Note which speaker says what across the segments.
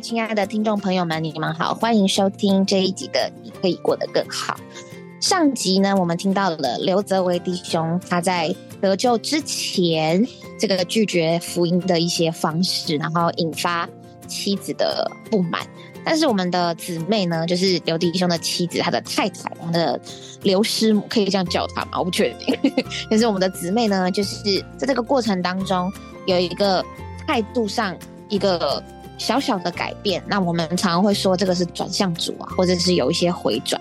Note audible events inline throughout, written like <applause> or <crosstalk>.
Speaker 1: 亲爱的听众朋友们，你们好，欢迎收听这一集的《你可以过得更好》。上集呢，我们听到了刘泽维弟兄他在得救之前，这个拒绝福音的一些方式，然后引发妻子的不满。但是我们的姊妹呢，就是刘弟兄的妻子，他的太太，我们的刘师母，可以这样叫他吗？我不确定。但是我们的姊妹呢，就是在这个过程当中有一个态度上一个小小的改变。那我们常常会说这个是转向组啊，或者是有一些回转，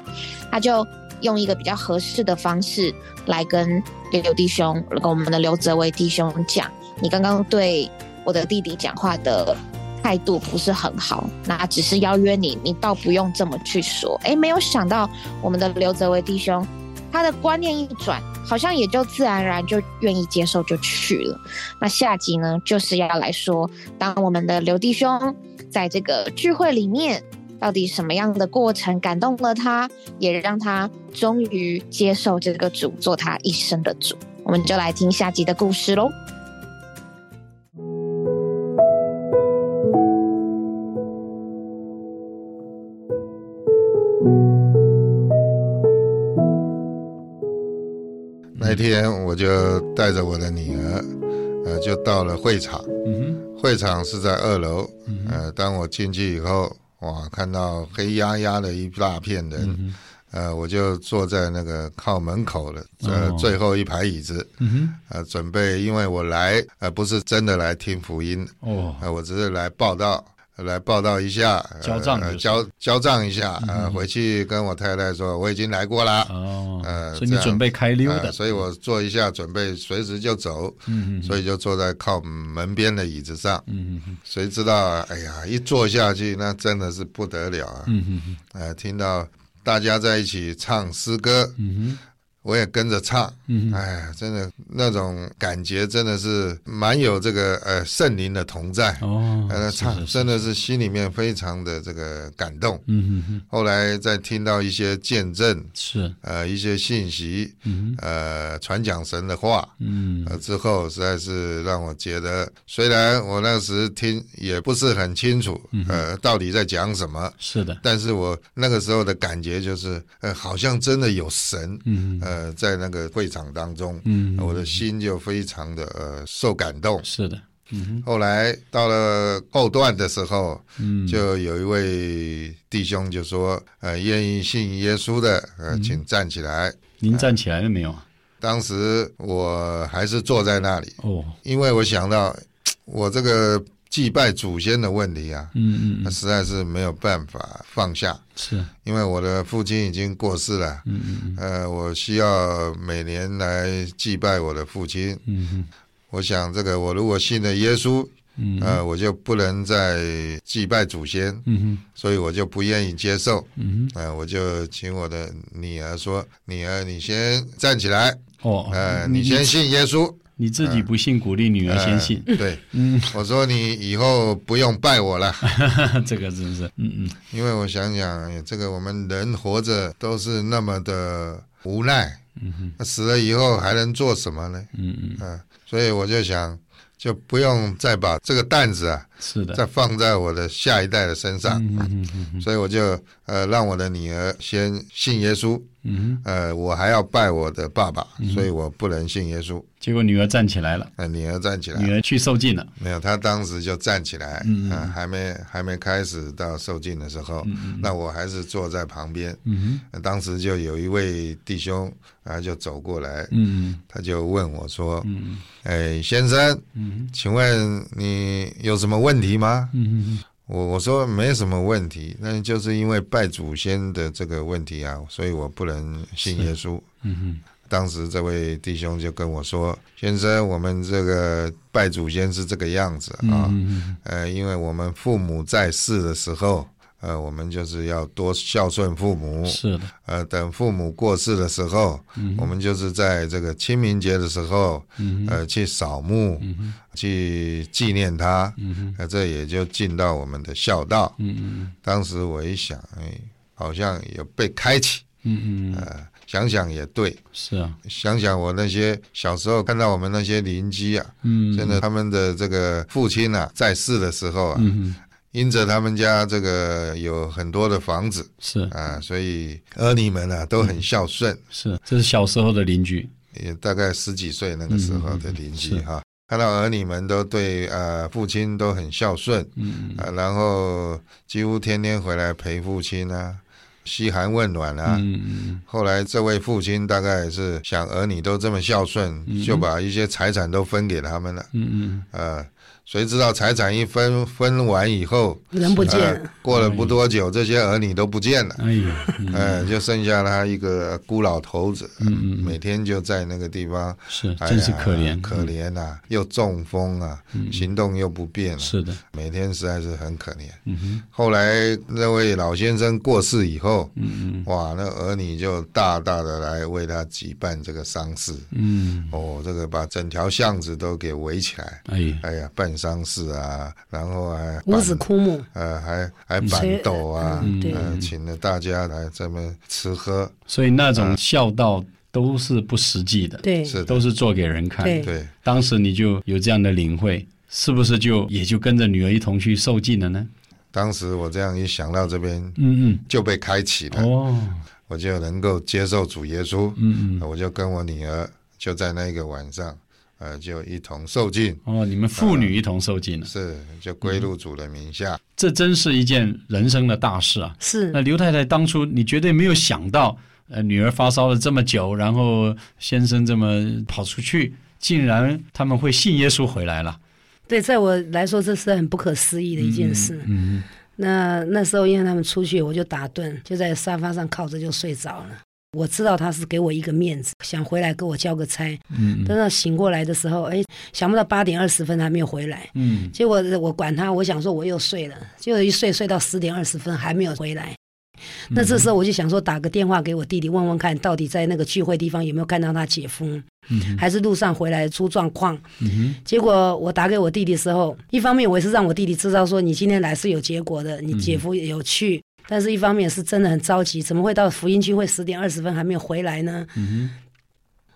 Speaker 1: 他就。用一个比较合适的方式来跟刘弟兄，跟我们的刘泽伟弟兄讲，你刚刚对我的弟弟讲话的态度不是很好，那只是邀约你，你倒不用这么去说。哎，没有想到我们的刘泽伟弟兄，他的观念一转，好像也就自然而然就愿意接受就去了。那下集呢，就是要来说，当我们的刘弟兄在这个聚会里面。到底什么样的过程感动了他，也让他终于接受这个主做他一生的主？我们就来听下集的故事喽。
Speaker 2: 天我就带着我的女儿，呃，就到了会场。嗯哼，会场是在二楼。呃，当我进去以后。哇，看到黑压压的一大片人，呃，我就坐在那个靠门口的呃最后一排椅子，呃，准备，因为我来呃不是真的来听福音，哦，我只是来报道。来报道一下，
Speaker 3: 交账，
Speaker 2: 交交账一下，呃，回去跟我太太说我已经来过了，哦，
Speaker 3: 呃，所以你准备开溜的，
Speaker 2: 所以我坐一下，准备随时就走，嗯所以就坐在靠门边的椅子上，嗯谁知道，哎呀，一坐下去，那真的是不得了啊，嗯呃，听到大家在一起唱诗歌，嗯我也跟着唱，哎，真的那种感觉真的是蛮有这个呃圣灵的同在。哦，呃唱真的是心里面非常的这个感动。嗯哼后来再听到一些见证，
Speaker 3: 是。
Speaker 2: 呃一些信息，呃传讲神的话，嗯，之后实在是让我觉得，虽然我那时听也不是很清楚，呃到底在讲什么，
Speaker 3: 是的，
Speaker 2: 但是我那个时候的感觉就是，呃好像真的有神，嗯呃。呃，在那个会场当中，嗯，我的心就非常的呃受感动。
Speaker 3: 是的，
Speaker 2: 嗯，后来到了后段的时候，嗯，就有一位弟兄就说，呃，愿意信耶稣的，呃，请站起来。
Speaker 3: 您站起来了没有？
Speaker 2: 当时我还是坐在那里，哦，因为我想到我这个。祭拜祖先的问题啊，嗯嗯，实在是没有办法放下，
Speaker 3: 是。
Speaker 2: 因为我的父亲已经过世了，嗯嗯呃，我需要每年来祭拜我的父亲，嗯哼，我想这个我如果信了耶稣，嗯，呃，我就不能再祭拜祖先，嗯哼，所以我就不愿意接受，嗯哼，呃，我就请我的女儿说，女儿你先站起来，哦，呃，你先信耶稣。
Speaker 3: 你自己不信，鼓励女儿先信。
Speaker 2: 对，嗯，我说你以后不用拜我了。<laughs>
Speaker 3: 这个真是，
Speaker 2: 嗯嗯，因为我想想，这个我们人活着都是那么的无奈，嗯哼，死了以后还能做什么呢？嗯嗯，啊，所以我就想。就不用再把这个担子啊，
Speaker 3: 是的，
Speaker 2: 再放在我的下一代的身上，嗯所以我就呃让我的女儿先信耶稣，嗯，呃，我还要拜我的爸爸，所以我不能信耶稣。
Speaker 3: 结果女儿站起来了，
Speaker 2: 呃，女儿站起来，
Speaker 3: 女儿去受尽了，
Speaker 2: 没有，她当时就站起来，嗯，还没还没开始到受尽的时候，那我还是坐在旁边，嗯当时就有一位弟兄，然后就走过来，嗯他就问我说，嗯，哎，先生。嗯请问你有什么问题吗？嗯嗯嗯我我说没什么问题，那就是因为拜祖先的这个问题啊，所以我不能信耶稣。当时这位弟兄就跟我说：“先生，我们这个拜祖先是这个样子啊，呃，因为我们父母在世的时候。”呃，我们就是要多孝顺父母。
Speaker 3: 是的。
Speaker 2: 呃，等父母过世的时候，我们就是在这个清明节的时候，呃，去扫墓，去纪念他。呃，这也就尽到我们的孝道。嗯嗯。当时我一想，哎，好像有被开启。嗯嗯。呃，想想也对。
Speaker 3: 是啊。
Speaker 2: 想想我那些小时候看到我们那些邻居啊，嗯，真的他们的这个父亲啊，在世的时候啊。嗯因着他们家这个有很多的房子，
Speaker 3: 是
Speaker 2: 啊，所以儿女们啊都很孝顺。
Speaker 3: 是，这是小时候的邻居，
Speaker 2: 也大概十几岁那个时候的邻居哈，看到儿女们都对呃父亲都很孝顺，嗯啊，然后几乎天天回来陪父亲啊，嘘寒问暖啊。后来这位父亲大概是想儿女都这么孝顺，就把一些财产都分给他们了。嗯嗯。呃。谁知道财产一分分完以后，
Speaker 4: 人不见，
Speaker 2: 过了不多久，这些儿女都不见了。哎呀，哎，就剩下他一个孤老头子，每天就在那个地方，
Speaker 3: 是，真是可怜，
Speaker 2: 可怜呐，又中风啊，行动又不便，
Speaker 3: 是的，
Speaker 2: 每天实在是很可怜。后来那位老先生过世以后，哇，那儿女就大大的来为他举办这个丧事。嗯，哦，这个把整条巷子都给围起来。哎，哎呀，办。丧事啊，然后还
Speaker 4: 五子枯木，
Speaker 2: 呃，还还板斗啊，呃，请了大家来这么吃喝，
Speaker 3: 所以那种孝道都是不实际的，
Speaker 4: 对，
Speaker 2: 是
Speaker 3: 都是做给人看。
Speaker 2: 对，
Speaker 3: 当时你就有这样的领会，是不是就也就跟着女儿一同去受尽了呢？
Speaker 2: 当时我这样一想到这边，嗯嗯，就被开启了，哦，我就能够接受主耶稣，嗯嗯，我就跟我女儿就在那个晚上。呃，就一同受尽
Speaker 3: 哦，你们父女一同受尽了，
Speaker 2: 是就归入主的名下，
Speaker 3: 这真是一件人生的大事啊！
Speaker 4: 是
Speaker 3: 那刘太太当初你绝对没有想到，呃，女儿发烧了这么久，然后先生这么跑出去，竟然他们会信耶稣回来了。
Speaker 4: 对，在我来说，这是很不可思议的一件事。嗯，那那时候因为他们出去，我就打盹，就在沙发上靠着就睡着了。我知道他是给我一个面子，想回来给我交个差。嗯，等到醒过来的时候，哎，想不到八点二十分还没有回来。嗯，结果我管他，我想说我又睡了，结果一睡睡到十点二十分还没有回来。那这时候我就想说打个电话给我弟弟问问看，到底在那个聚会地方有没有看到他姐夫，嗯还是路上回来出状况。嗯结果我打给我弟弟的时候，一方面我也是让我弟弟知道说你今天来是有结果的，你姐夫有去。但是，一方面是真的很着急，怎么会到福音区会十点二十分还没有回来呢？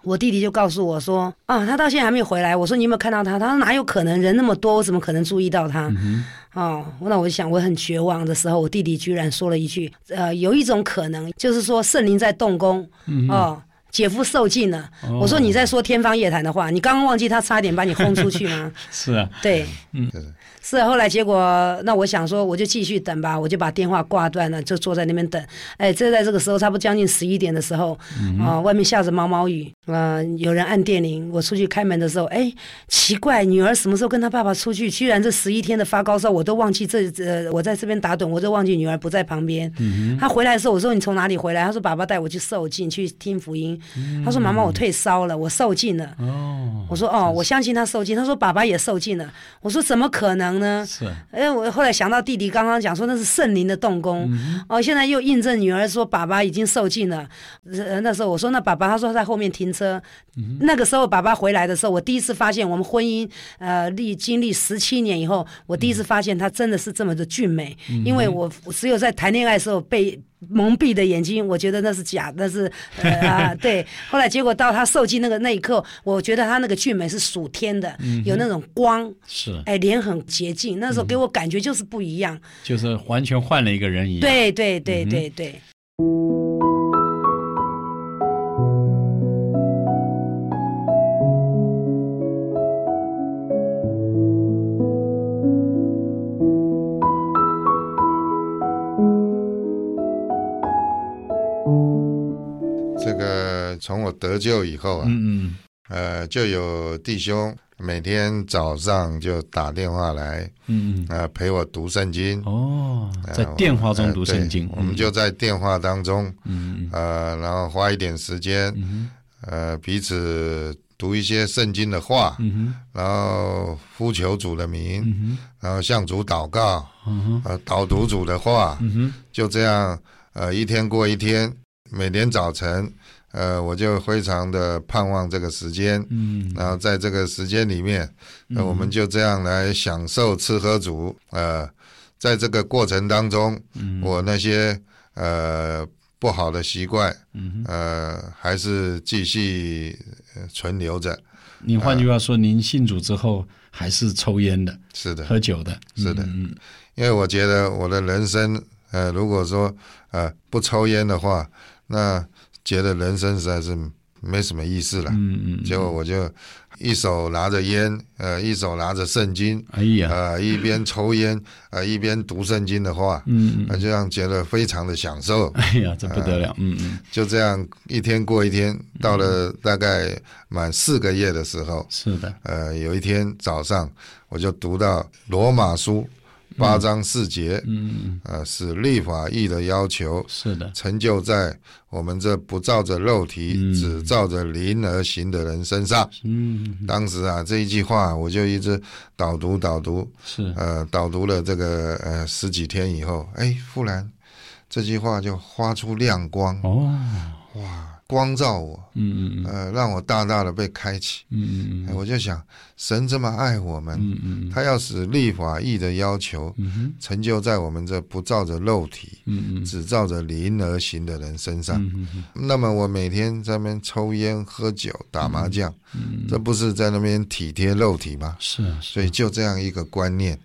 Speaker 4: 我弟弟就告诉我说：“啊，他到现在还没有回来。”我说：“你有没有看到他？”他说：“哪有可能？人那么多，我怎么可能注意到他？”哦，那我就想，我很绝望的时候，我弟弟居然说了一句：“呃，有一种可能，就是说圣灵在动工。”哦，姐夫受尽了。我说：“你在说天方夜谭的话？你刚刚忘记他差点把你轰出去吗？” <laughs>
Speaker 3: 是啊，
Speaker 4: 对，嗯。是后来结果，那我想说，我就继续等吧，我就把电话挂断了，就坐在那边等。哎，就在这个时候，差不多将近十一点的时候，啊，外面下着毛毛雨，啊，有人按电铃，我出去开门的时候，哎，奇怪，女儿什么时候跟她爸爸出去？居然这十一天的发高烧，我都忘记这这，我在这边打盹，我都忘记女儿不在旁边。她回来的时候，我说你从哪里回来？她说爸爸带我去受尽，去听福音。她说妈妈，我退烧了，我受尽了。哦，我说哦，我相信他受尽。他说爸爸也受尽了。我说怎么可能？呢？
Speaker 3: 是，
Speaker 4: 哎，我后来想到弟弟刚刚讲说那是圣灵的动工，哦，现在又印证女儿说爸爸已经受尽了。那时候我说那爸爸，他说在后面停车。那个时候爸爸回来的时候，我第一次发现我们婚姻呃历经历十七年以后，我第一次发现他真的是这么的俊美，因为我只有在谈恋爱的时候被。蒙蔽的眼睛，我觉得那是假，那是啊，<laughs> 对。后来结果到他受尽那个那一刻，我觉得他那个俊美是属天的，有那种光，
Speaker 3: 是，
Speaker 4: 哎，脸很洁净，那时候给我感觉就是不一样，
Speaker 3: 就是完全换了一个人一样。
Speaker 4: 对对对对对。
Speaker 2: 从我得救以后啊，嗯呃，就有弟兄每天早上就打电话来，嗯嗯，啊，陪我读圣经。
Speaker 3: 哦，在电话中读圣经，
Speaker 2: 我们就在电话当中，嗯呃，然后花一点时间，呃，彼此读一些圣经的话，嗯然后呼求主的名，嗯然后向主祷告，嗯呃，导读主的话，嗯就这样，呃，一天过一天，每天早晨。呃，我就非常的盼望这个时间，嗯，然后在这个时间里面，那我们就这样来享受吃喝足，呃，在这个过程当中，我那些呃不好的习惯，呃，还是继续存留着，
Speaker 3: 您换句话说，您信主之后还是抽烟的，
Speaker 2: 是的，
Speaker 3: 喝酒的，
Speaker 2: 是的。嗯，因为我觉得我的人生，呃，如果说呃不抽烟的话，那觉得人生实在是没什么意思了。嗯嗯。结果我就一手拿着烟，呃，一手拿着圣经，
Speaker 3: 哎呀，
Speaker 2: 呃，一边抽烟，呃，一边读圣经的话，嗯嗯，就这样觉得非常的享受。
Speaker 3: 哎呀，这不得了，嗯嗯。
Speaker 2: 就这样一天过一天，到了大概满四个月的时候，
Speaker 3: 是的，
Speaker 2: 呃，有一天早上我就读到罗马书。八章四节，嗯呃，是立法义的要求，
Speaker 3: 是的，
Speaker 2: 成就在我们这不照着肉体，只照着灵而行的人身上。嗯，当时啊，这一句话我就一直导读导读，
Speaker 3: 是
Speaker 2: 呃，导读了这个呃十几天以后，哎，忽然这句话就发出亮光。哦，哇！光照我，嗯嗯嗯，呃，让我大大的被开启，嗯嗯嗯，我就想，神这么爱我们，嗯嗯他要使立法义的要求，嗯成就在我们这不照着肉体，嗯嗯，只照着灵而行的人身上，嗯嗯那么我每天在那边抽烟、喝酒、打麻将，嗯这不是在那边体贴肉体吗？
Speaker 3: 是，
Speaker 2: 所以就这样一个观念，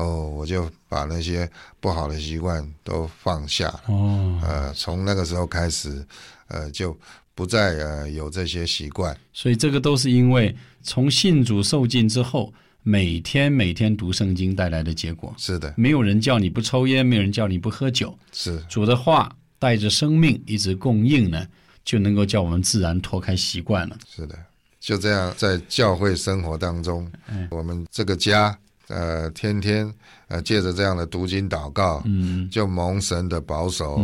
Speaker 2: 哦，我就把那些不好的习惯都放下了，哦，呃，从那个时候开始。呃，就不再呃有这些习惯，
Speaker 3: 所以这个都是因为从信主受尽之后，每天每天读圣经带来的结果。
Speaker 2: 是的，
Speaker 3: 没有人叫你不抽烟，没有人叫你不喝酒。
Speaker 2: 是
Speaker 3: 主的话带着生命一直供应呢，就能够叫我们自然脱开习惯了。
Speaker 2: 是的，就这样在教会生活当中，我们这个家呃天天呃借着这样的读经祷告，嗯，就蒙神的保守，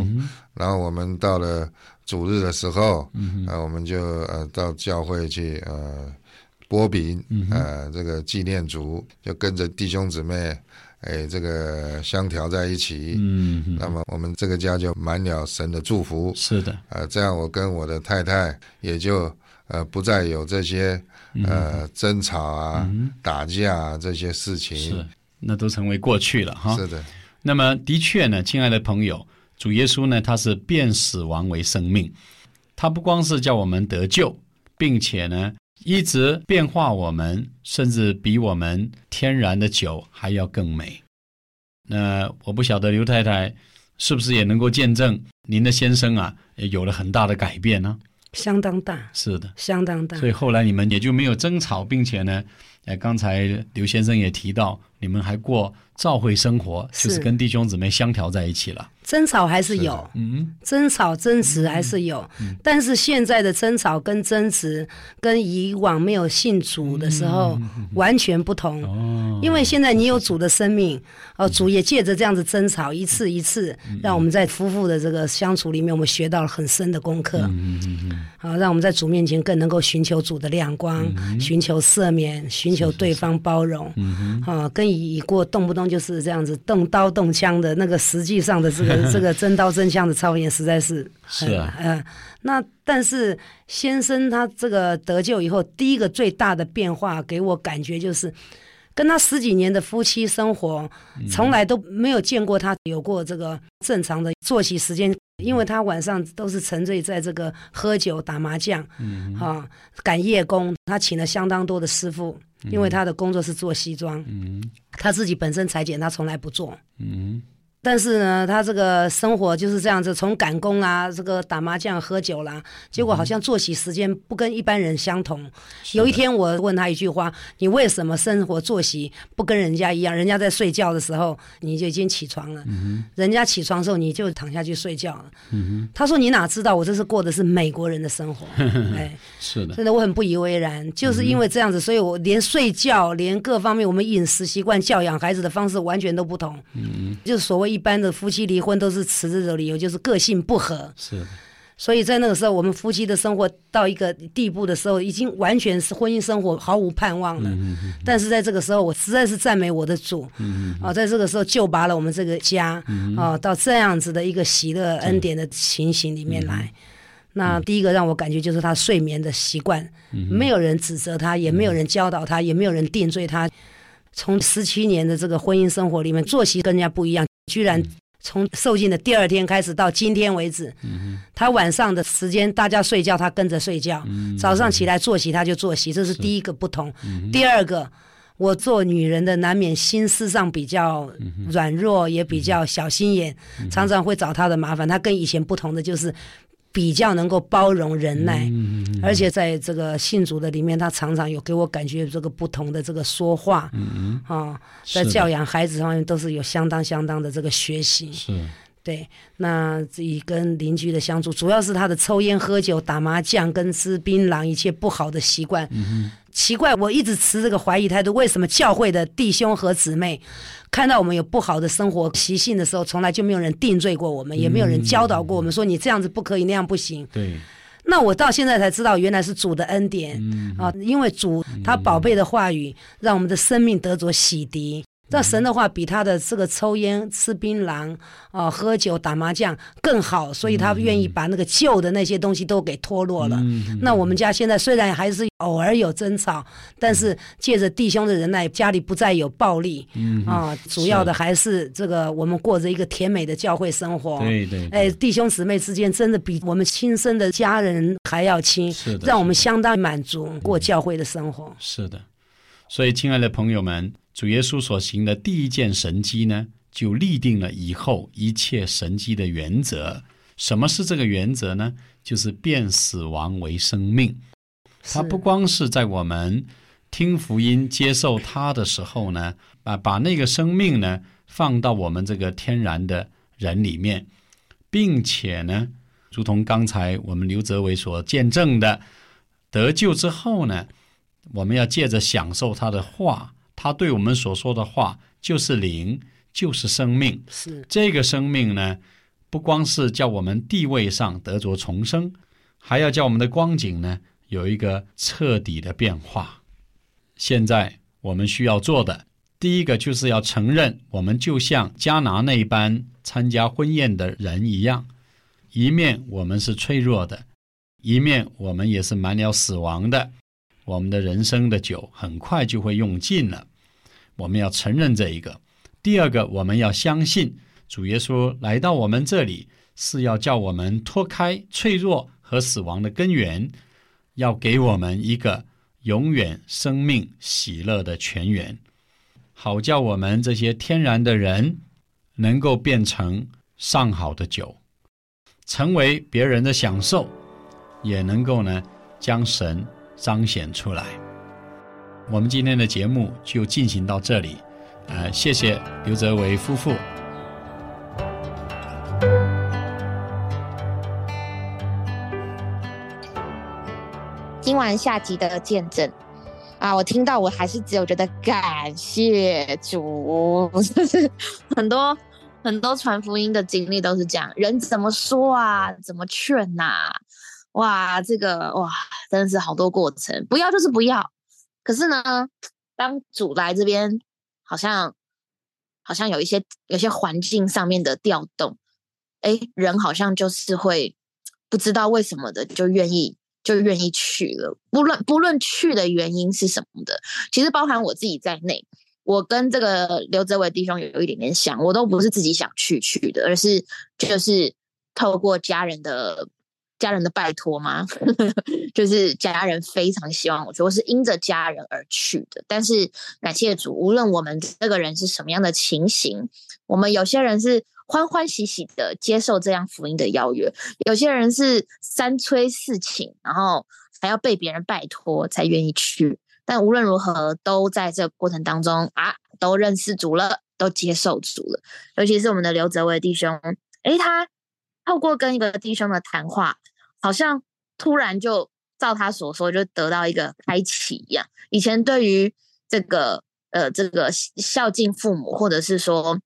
Speaker 2: 然后我们到了。主日的时候，呃，我们就呃到教会去呃波饼，呃，这个纪念主，就跟着弟兄姊妹，哎，这个相调在一起。嗯，那么我们这个家就满了神的祝福。
Speaker 3: 是的，
Speaker 2: 呃，这样我跟我的太太也就呃不再有这些呃争吵啊、打架啊这些事情。
Speaker 3: 是，那都成为过去了哈。
Speaker 2: 是的。
Speaker 3: 那么的确呢，亲爱的朋友。主耶稣呢，他是变死亡为生命，他不光是叫我们得救，并且呢，一直变化我们，甚至比我们天然的酒还要更美。那我不晓得刘太太是不是也能够见证您的先生啊，有了很大的改变呢？
Speaker 4: 相当大，
Speaker 3: 是的，
Speaker 4: 相当大。
Speaker 3: 所以后来你们也就没有争吵，并且呢，哎，刚才刘先生也提到，你们还过召会生活，就是跟弟兄姊妹相调在一起了。
Speaker 4: 争吵还是有，嗯。争吵争执还是有，但是现在的争吵跟争执跟以往没有信主的时候完全不同。哦，因为现在你有主的生命，哦，主也借着这样子争吵一次一次，让我们在夫妇的这个相处里面，我们学到了很深的功课。嗯嗯嗯，好，让我们在主面前更能够寻求主的亮光，寻求赦免，寻求对方包容。嗯哼，跟已过动不动就是这样子动刀动枪的那个，实际上的这个。<laughs> 这个真刀真枪的操演实在是
Speaker 3: 是啊，嗯，
Speaker 4: 那但是先生他这个得救以后，第一个最大的变化给我感觉就是，跟他十几年的夫妻生活，从来都没有见过他有过这个正常的作息时间，因为他晚上都是沉醉在这个喝酒打麻将，嗯，哈，赶夜工，他请了相当多的师傅，因为他的工作是做西装，嗯，他自己本身裁剪他从来不做，嗯。但是呢，他这个生活就是这样子，从赶工啊，这个打麻将、喝酒啦，结果好像作息时间不跟一般人相同。有一天我问他一句话：“你为什么生活作息不跟人家一样？人家在睡觉的时候你就已经起床了，人家起床的时候你就躺下去睡觉了。”他说：“你哪知道我这是过的是美国人的生活？” <laughs>
Speaker 3: 哎，是的，
Speaker 4: 真的我很不以为然，就是因为这样子，所以我连睡觉、连各方面我们饮食习惯、教养孩子的方式完全都不同。嗯，就是所谓。一般的夫妻离婚都是辞职的理由，就是个性不合。
Speaker 3: 是，
Speaker 4: 所以在那个时候，我们夫妻的生活到一个地步的时候，已经完全是婚姻生活毫无盼望了。但是在这个时候，我实在是赞美我的主。啊，在这个时候救拔了我们这个家。啊，到这样子的一个喜乐恩典的情形里面来。那第一个让我感觉就是他睡眠的习惯，没有人指责他，也没有人教导他，也没有人定罪他。从十七年的这个婚姻生活里面，作息跟人家不一样。居然从受尽的第二天开始到今天为止，他晚上的时间大家睡觉，他跟着睡觉；早上起来坐席，他就坐席。这是第一个不同。第二个，我做女人的难免心思上比较软弱，也比较小心眼，常常会找他的麻烦。他跟以前不同的就是。比较能够包容忍耐，而且在这个信主的里面，他常常有给我感觉这个不同的这个说话，啊，在教养孩子方面都是有相当相当的这个学习。
Speaker 3: 是。
Speaker 4: 对，那自己跟邻居的相处，主要是他的抽烟、喝酒、打麻将跟吃槟榔一切不好的习惯。奇怪，我一直持这个怀疑态度，为什么教会的弟兄和姊妹看到我们有不好的生活习性的时候，从来就没有人定罪过我们，也没有人教导过我们说你这样子不可以，那样不行。
Speaker 3: 对，
Speaker 4: 那我到现在才知道，原来是主的恩典啊，因为主他宝贝的话语，让我们的生命得着洗涤。这神的话比他的这个抽烟、吃槟榔、啊喝酒、打麻将更好，所以他愿意把那个旧的那些东西都给脱落了。那我们家现在虽然还是偶尔有争吵，但是借着弟兄的忍耐，家里不再有暴力。啊，主要的还是这个我们过着一个甜美的教会生活。
Speaker 3: 对对，
Speaker 4: 哎，弟兄姊妹之间真的比我们亲生的家人还要亲，
Speaker 3: 是的，
Speaker 4: 让我们相当满足过教会的生活。
Speaker 3: 是的，所以亲爱的朋友们。主耶稣所行的第一件神迹呢，就立定了以后一切神迹的原则。什么是这个原则呢？就是变死亡为生命。他不光是在我们听福音、接受他的时候呢，啊，把那个生命呢放到我们这个天然的人里面，并且呢，如同刚才我们刘泽伟所见证的，得救之后呢，我们要借着享受他的话。他对我们所说的话就是灵，就是生命。
Speaker 4: 是
Speaker 3: 这个生命呢，不光是叫我们地位上得着重生，还要叫我们的光景呢有一个彻底的变化。现在我们需要做的，第一个就是要承认，我们就像加拿那般参加婚宴的人一样，一面我们是脆弱的，一面我们也是满了死亡的。我们的人生的酒很快就会用尽了，我们要承认这一个。第二个，我们要相信主耶稣来到我们这里是要叫我们脱开脆弱和死亡的根源，要给我们一个永远生命喜乐的泉源，好叫我们这些天然的人能够变成上好的酒，成为别人的享受，也能够呢将神。彰显出来。我们今天的节目就进行到这里，呃，谢谢刘泽维夫妇。
Speaker 1: 听完下集的见证啊，我听到我还是只有觉得感谢主，就 <laughs> 是很多很多传福音的经历都是这样，人怎么说啊，怎么劝呐？哇，这个哇，真的是好多过程，不要就是不要。可是呢，当主来这边，好像好像有一些有些环境上面的调动，哎，人好像就是会不知道为什么的，就愿意就愿意去了。不论不论去的原因是什么的，其实包含我自己在内，我跟这个刘泽伟弟兄有一点点像，我都不是自己想去去的，而是就是透过家人的。家人的拜托吗？<laughs> 就是家人非常希望我去，我是因着家人而去的。但是感谢主，无论我们这个人是什么样的情形，我们有些人是欢欢喜喜的接受这样福音的邀约，有些人是三催四请，然后还要被别人拜托才愿意去。但无论如何，都在这个过程当中啊，都认识主了，都接受主了。尤其是我们的刘泽伟弟兄，诶，他。透过跟一个弟兄的谈话，好像突然就照他所说，就得到一个开启一样。以前对于这个呃这个孝敬父母，或者是说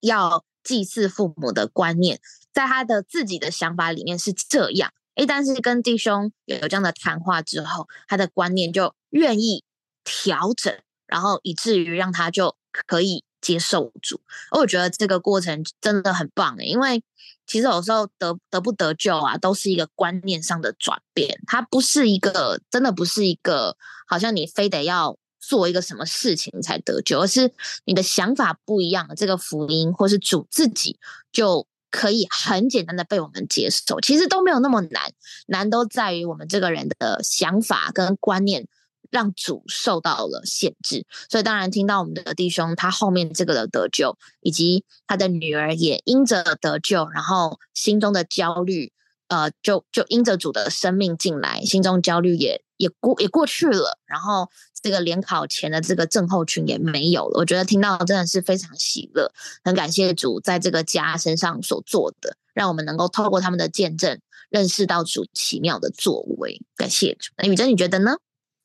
Speaker 1: 要祭祀父母的观念，在他的自己的想法里面是这样。诶，但是跟弟兄有这样的谈话之后，他的观念就愿意调整，然后以至于让他就可以接受住。我觉得这个过程真的很棒诶，因为。其实有时候得得不得救啊，都是一个观念上的转变。它不是一个，真的不是一个，好像你非得要做一个什么事情才得救，而是你的想法不一样，这个福音或是主自己就可以很简单的被我们接受。其实都没有那么难，难都在于我们这个人的想法跟观念。让主受到了限制，所以当然听到我们的弟兄他后面这个的得救，以及他的女儿也因着得救，然后心中的焦虑，呃，就就因着主的生命进来，心中焦虑也也过也过去了，然后这个联考前的这个症候群也没有了。我觉得听到真的是非常喜乐，很感谢主在这个家身上所做的，让我们能够透过他们的见证认识到主奇妙的作为。感谢主。那雨珍，你觉得呢？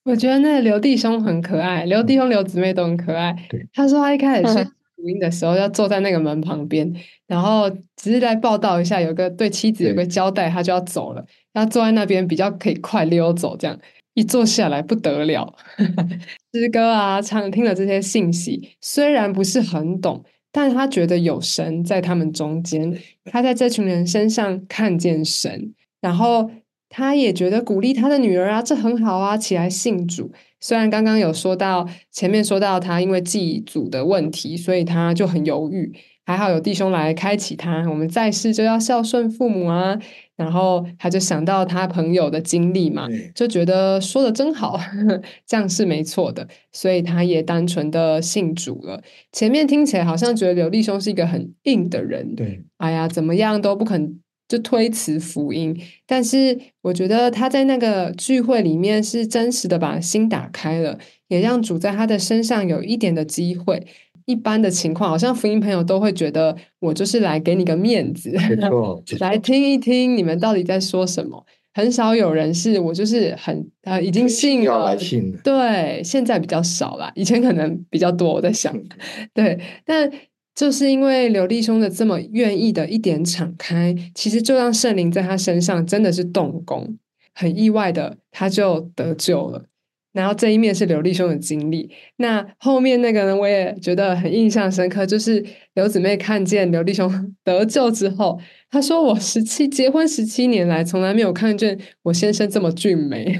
Speaker 5: 我觉得那个刘弟兄很可爱，刘弟兄、刘姊妹都很可爱。他说他一开始去 <laughs> 录音的时候，要坐在那个门旁边，然后只是来报道一下，有个对妻子有个交代，他就要走了，他坐在那边比较可以快溜走。这样一坐下来不得了，<laughs> 诗歌啊，唱听了这些信息，虽然不是很懂，但他觉得有神在他们中间，他在这群人身上看见神，然后。他也觉得鼓励他的女儿啊，这很好啊，起来信主。虽然刚刚有说到前面说到他因为祭祖的问题，所以他就很犹豫。还好有弟兄来开启他，我们在世就要孝顺父母啊。然后他就想到他朋友的经历嘛，就觉得说的真好，<laughs> 这样是没错的。所以他也单纯的信主了。前面听起来好像觉得刘弟兄是一个很硬的人，
Speaker 6: 对，
Speaker 5: 哎呀，怎么样都不肯。就推辞福音，但是我觉得他在那个聚会里面是真实的把心打开了，也让主在他的身上有一点的机会。一般的情况，好像福音朋友都会觉得我就是来给你个面子，<laughs> 来听一听你们到底在说什么。很少有人是我就是很呃已经信了，对，现在比较少了，以前可能比较多。我在想，对，但。就是因为刘立兄的这么愿意的一点敞开，其实就让圣灵在他身上真的是动工，很意外的他就得救了。然后这一面是刘立兄的经历，那后面那个呢，我也觉得很印象深刻，就是刘姊妹看见刘立兄 <laughs> 得救之后，她说：“我十七结婚十七年来，从来没有看见我先生这么俊美，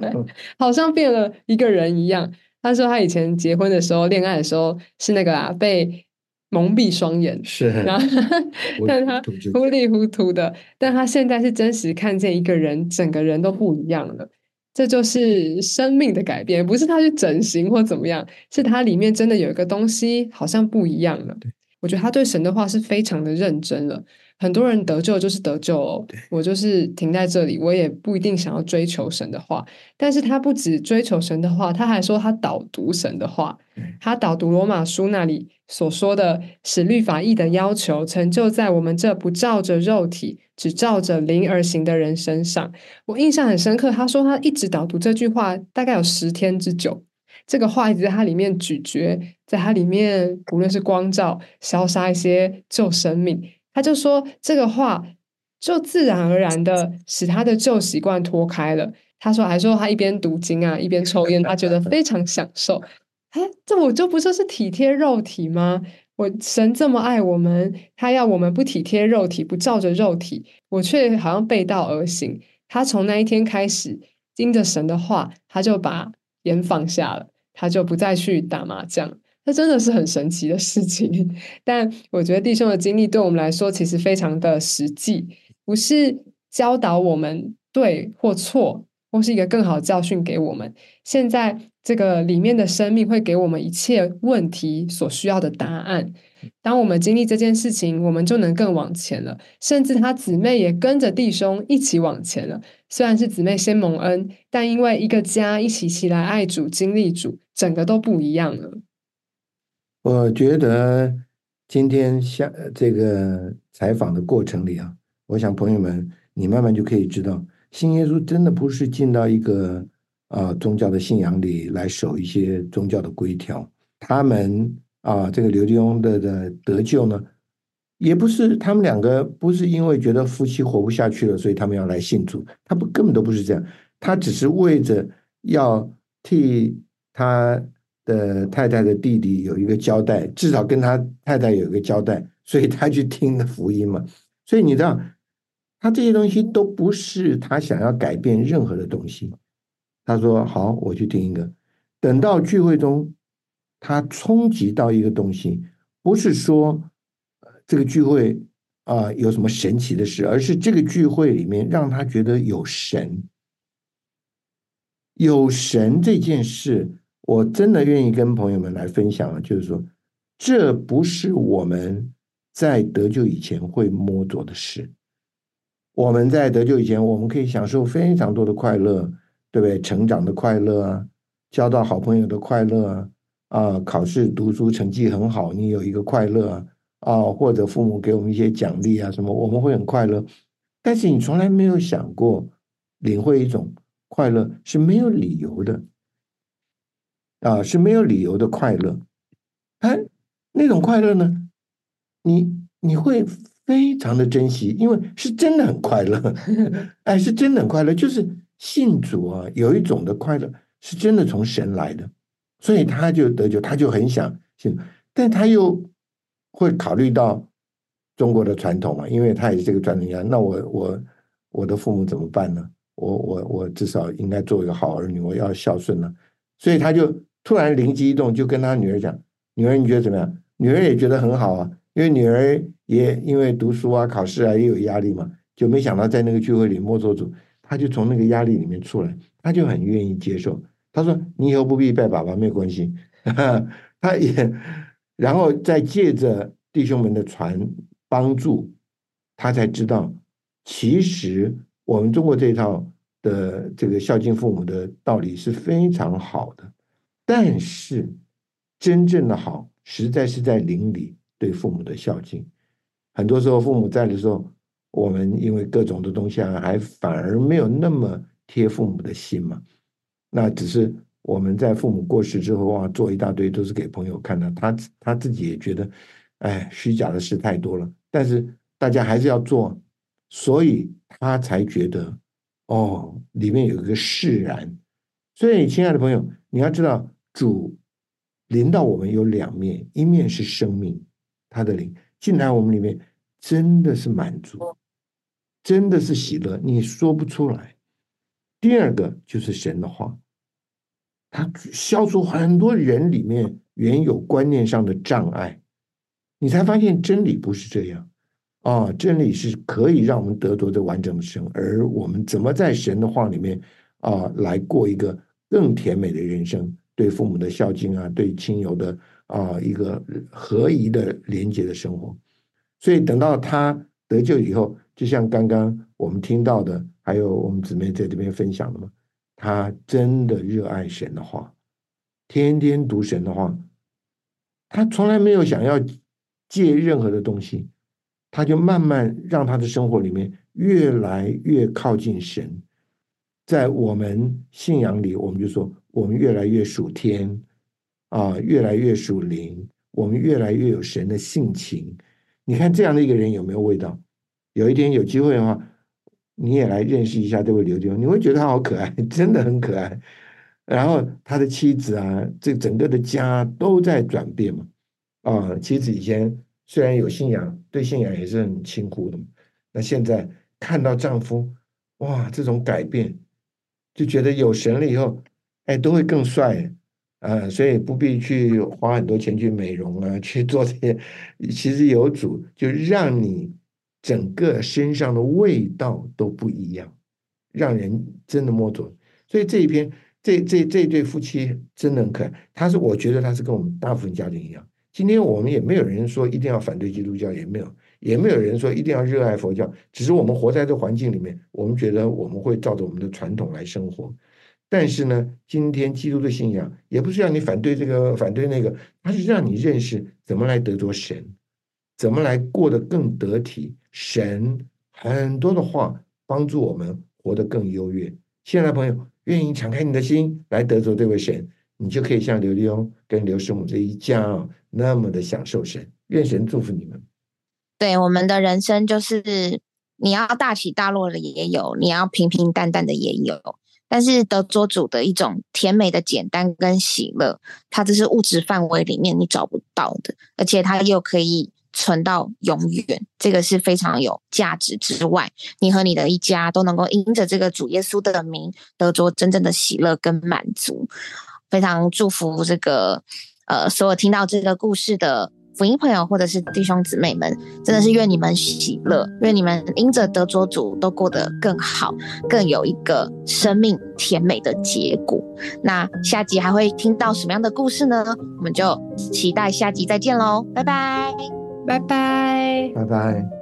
Speaker 5: <laughs> 好像变了一个人一样。”她说：“她以前结婚的时候，恋爱的时候是那个啊，被。”蒙蔽双眼，
Speaker 6: 是，
Speaker 5: 然后，<laughs> 但他糊里糊涂的，但他现在是真实看见一个人，整个人都不一样了。这就是生命的改变，不是他去整形或怎么样，是他里面真的有一个东西好像不一样了。我觉得他对神的话是非常的认真了。很多人得救就是得救哦，我就是停在这里，我也不一定想要追求神的话。但是他不止追求神的话，他还说他导读神的话，他导读罗马书那里所说的，使律法义的要求成就在我们这不照着肉体，只照着灵而行的人身上。我印象很深刻，他说他一直导读这句话，大概有十天之久。这个话一直在他里面咀嚼，在他里面，无论是光照、消杀一些旧生命。他就说这个话，就自然而然的使他的旧习惯脱开了。他说，还说他一边读经啊，一边抽烟，他觉得非常享受。哎，这我就不就是体贴肉体吗？我神这么爱我们，他要我们不体贴肉体，不照着肉体，我却好像背道而行。他从那一天开始，听着神的话，他就把烟放下了，他就不再去打麻将。这真的是很神奇的事情，<laughs> 但我觉得弟兄的经历对我们来说其实非常的实际，不是教导我们对或错，或是一个更好的教训给我们。现在这个里面的生命会给我们一切问题所需要的答案。当我们经历这件事情，我们就能更往前了。甚至他姊妹也跟着弟兄一起往前了。虽然是姊妹先蒙恩，但因为一个家一起起来爱主、经历主，整个都不一样了。
Speaker 6: 我觉得今天像这个采访的过程里啊，我想朋友们，你慢慢就可以知道，新耶稣真的不是进到一个啊宗教的信仰里来守一些宗教的规条。他们啊，这个刘金庸的的得救呢，也不是他们两个不是因为觉得夫妻活不下去了，所以他们要来信主，他不根本都不是这样，他只是为着要替他。的太太的弟弟有一个交代，至少跟他太太有一个交代，所以他去听的福音嘛。所以你知道，他这些东西都不是他想要改变任何的东西。他说：“好，我去听一个。”等到聚会中，他冲击到一个东西，不是说这个聚会啊有什么神奇的事，而是这个聚会里面让他觉得有神，有神这件事，我真的愿意跟朋友们来分享了就是说，这不是我们在得救以前会摸着的事。我们在得救以前，我们可以享受非常多的快乐，对不对？成长的快乐啊，交到好朋友的快乐啊，啊，考试读书成绩很好，你有一个快乐啊，啊，或者父母给我们一些奖励啊，什么，我们会很快乐。但是你从来没有想过，领会一种快乐是没有理由的，啊，是没有理由的快乐。哎，那种快乐呢，你你会。非常的珍惜，因为是真的很快乐，<laughs> 哎，是真的很快乐。就是信主啊，有一种的快乐是真的从神来的，所以他就得救，他就很想信，但他又会考虑到中国的传统嘛，因为他也是这个传统家。那我我我的父母怎么办呢？我我我至少应该做一个好儿女，我要孝顺呢。所以他就突然灵机一动，就跟他女儿讲：“女儿，你觉得怎么样？”女儿也觉得很好啊。因为女儿也因为读书啊、考试啊也有压力嘛，就没想到在那个聚会里摸索主，他就从那个压力里面出来，他就很愿意接受。他说：“你以后不必拜爸爸，没有关系。<laughs> ”他也，然后再借着弟兄们的传帮助，他才知道，其实我们中国这套的这个孝敬父母的道理是非常好的，但是真正的好，实在是在邻里。对父母的孝敬，很多时候父母在的时候，我们因为各种的东西啊，还反而没有那么贴父母的心嘛。那只是我们在父母过世之后啊，做一大堆都是给朋友看的，他他自己也觉得，哎，虚假的事太多了。但是大家还是要做，所以他才觉得，哦，里面有一个释然。所以，亲爱的朋友，你要知道，主临到我们有两面，一面是生命。他的灵进来，我们里面真的是满足，真的是喜乐，你说不出来。第二个就是神的话，他消除很多人里面原有观念上的障碍，你才发现真理不是这样啊！真理是可以让我们得着这完整的生，而我们怎么在神的话里面啊，来过一个更甜美的人生？对父母的孝敬啊，对亲友的。啊，一个合宜的廉洁的生活，所以等到他得救以后，就像刚刚我们听到的，还有我们姊妹在这边分享的嘛，他真的热爱神的话，天天读神的话，他从来没有想要借任何的东西，他就慢慢让他的生活里面越来越靠近神，在我们信仰里，我们就说我们越来越属天。啊，越来越属灵，我们越来越有神的性情。你看这样的一个人有没有味道？有一天有机会的话，你也来认识一下这位刘丢，你会觉得他好可爱，<laughs> 真的很可爱。然后他的妻子啊，这整个的家都在转变嘛。啊，妻子以前虽然有信仰，对信仰也是很轻忽的嘛。那现在看到丈夫，哇，这种改变，就觉得有神了以后，哎，都会更帅。呃，所以不必去花很多钱去美容啊，去做这些。其实有主，就让你整个身上的味道都不一样，让人真的摸着。所以这一篇，这这这对夫妻真的很可爱。他是，我觉得他是跟我们大部分家庭一样。今天我们也没有人说一定要反对基督教，也没有，也没有人说一定要热爱佛教。只是我们活在这环境里面，我们觉得我们会照着我们的传统来生活。但是呢，今天基督的信仰也不是让你反对这个反对那个，它是让你认识怎么来得着神，怎么来过得更得体。神很多的话帮助我们活得更优越。现在朋友愿意敞开你的心来得着这位神，你就可以像刘立翁跟刘师母这一家啊，那么的享受神。愿神祝福你们。
Speaker 1: 对我们的人生，就是你要大起大落的也有，你要平平淡淡的也有。但是得着主的一种甜美的简单跟喜乐，它这是物质范围里面你找不到的，而且它又可以存到永远，这个是非常有价值之外，你和你的一家都能够因着这个主耶稣的名得着真正的喜乐跟满足。非常祝福这个呃所有听到这个故事的。福音朋友或者是弟兄姊妹们，真的是愿你们喜乐，愿你们因着得着主都过得更好，更有一个生命甜美的结果。那下集还会听到什么样的故事呢？我们就期待下集再见喽，拜拜，
Speaker 5: 拜拜，
Speaker 6: 拜拜。